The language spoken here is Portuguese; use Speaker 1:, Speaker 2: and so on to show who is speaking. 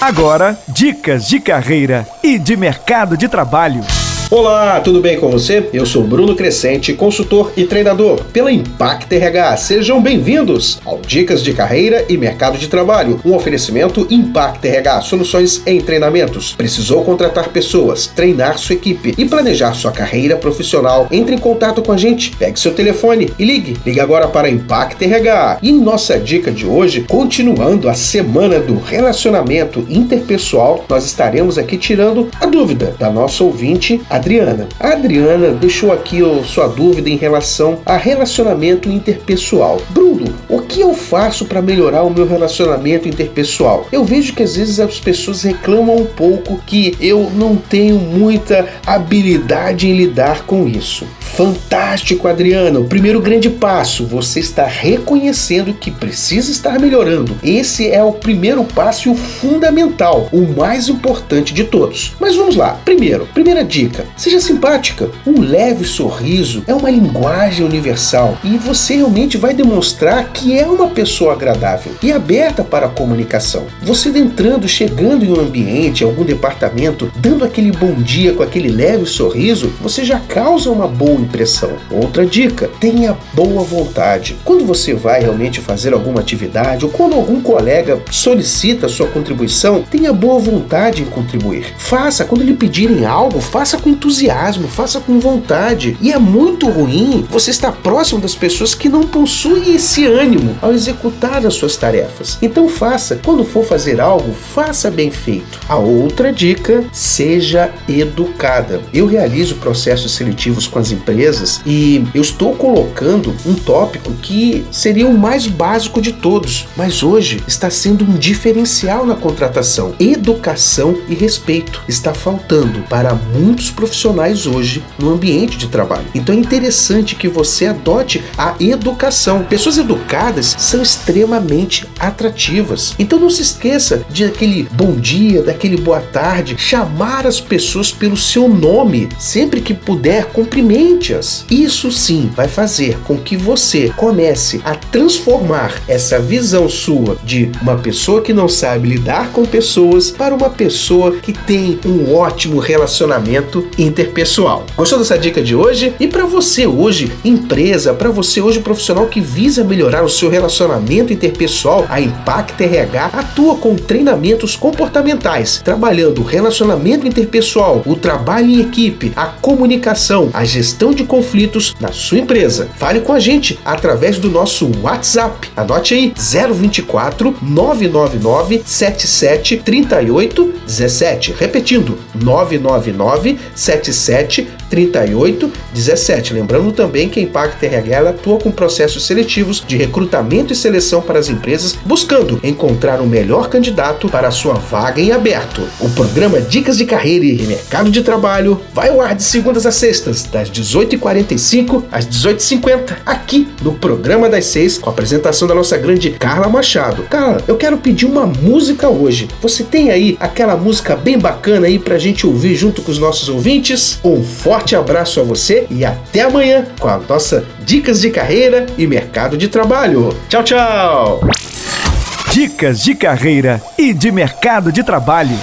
Speaker 1: Agora, dicas de carreira e de mercado de trabalho.
Speaker 2: Olá, tudo bem com você? Eu sou Bruno Crescente, consultor e treinador pela Impact RH. Sejam bem-vindos ao Dicas de Carreira e Mercado de Trabalho, um oferecimento Impact RH, soluções em treinamentos. Precisou contratar pessoas, treinar sua equipe e planejar sua carreira profissional? Entre em contato com a gente, pegue seu telefone e ligue. Ligue agora para Impact RH. E em nossa dica de hoje, continuando a semana do relacionamento interpessoal, nós estaremos aqui tirando a dúvida da nossa ouvinte Adriana. A Adriana deixou aqui ó, sua dúvida em relação a relacionamento interpessoal. Bruno, o que eu faço para melhorar o meu relacionamento interpessoal? Eu vejo que às vezes as pessoas reclamam um pouco que eu não tenho muita habilidade em lidar com isso. Fantástico, Adriana. O primeiro grande passo, você está reconhecendo que precisa estar melhorando. Esse é o primeiro passo e o fundamental, o mais importante de todos. Mas vamos lá. Primeiro, primeira dica: seja simpática. Um leve sorriso é uma linguagem universal e você realmente vai demonstrar que é uma pessoa agradável e aberta para a comunicação. Você entrando, chegando em um ambiente, algum departamento, dando aquele bom dia com aquele leve sorriso, você já causa uma boa impressão. Outra dica: tenha boa vontade. Quando você vai realmente fazer alguma atividade ou quando algum colega solicita sua contribuição, tenha boa vontade em contribuir. Faça, quando lhe pedirem algo, faça com entusiasmo, faça com vontade. E é muito ruim você estar próximo das pessoas que não possuem esse ânimo ao executar as suas tarefas. Então faça, quando for fazer algo, faça bem feito. A outra dica: seja educada. Eu realizo processos seletivos com as empresas empresas e eu estou colocando um tópico que seria o mais básico de todos, mas hoje está sendo um diferencial na contratação. Educação e respeito está faltando para muitos profissionais hoje no ambiente de trabalho. Então é interessante que você adote a educação. Pessoas educadas são extremamente atrativas. Então não se esqueça de aquele bom dia, daquele boa tarde, chamar as pessoas pelo seu nome. Sempre que puder, cumprimente isso sim vai fazer com que você comece a transformar essa visão sua de uma pessoa que não sabe lidar com pessoas para uma pessoa que tem um ótimo relacionamento interpessoal. Gostou dessa dica de hoje? E para você hoje, empresa, para você hoje profissional que visa melhorar o seu relacionamento interpessoal, a Impact RH atua com treinamentos comportamentais, trabalhando o relacionamento interpessoal, o trabalho em equipe, a comunicação, a gestão de conflitos na sua empresa. Fale com a gente através do nosso WhatsApp. Anote aí 024 999 77 38 17. Repetindo 999 77 38 17. Lembrando também que a Impact RH atua com processos seletivos de recrutamento e seleção para as empresas, buscando encontrar o melhor candidato para a sua vaga em aberto. O programa Dicas de Carreira e Mercado de Trabalho vai ao ar de segundas a sextas, das 18h45 às 18h50, aqui no programa das seis, com a apresentação da nossa grande Carla Machado. Carla, eu quero pedir uma música hoje. Você tem aí aquela música bem bacana aí pra gente ouvir junto com os nossos ouvintes? Um forte forte abraço a você e até amanhã com a nossa Dicas de Carreira e Mercado de Trabalho. Tchau, tchau!
Speaker 1: Dicas de carreira e de mercado de trabalho.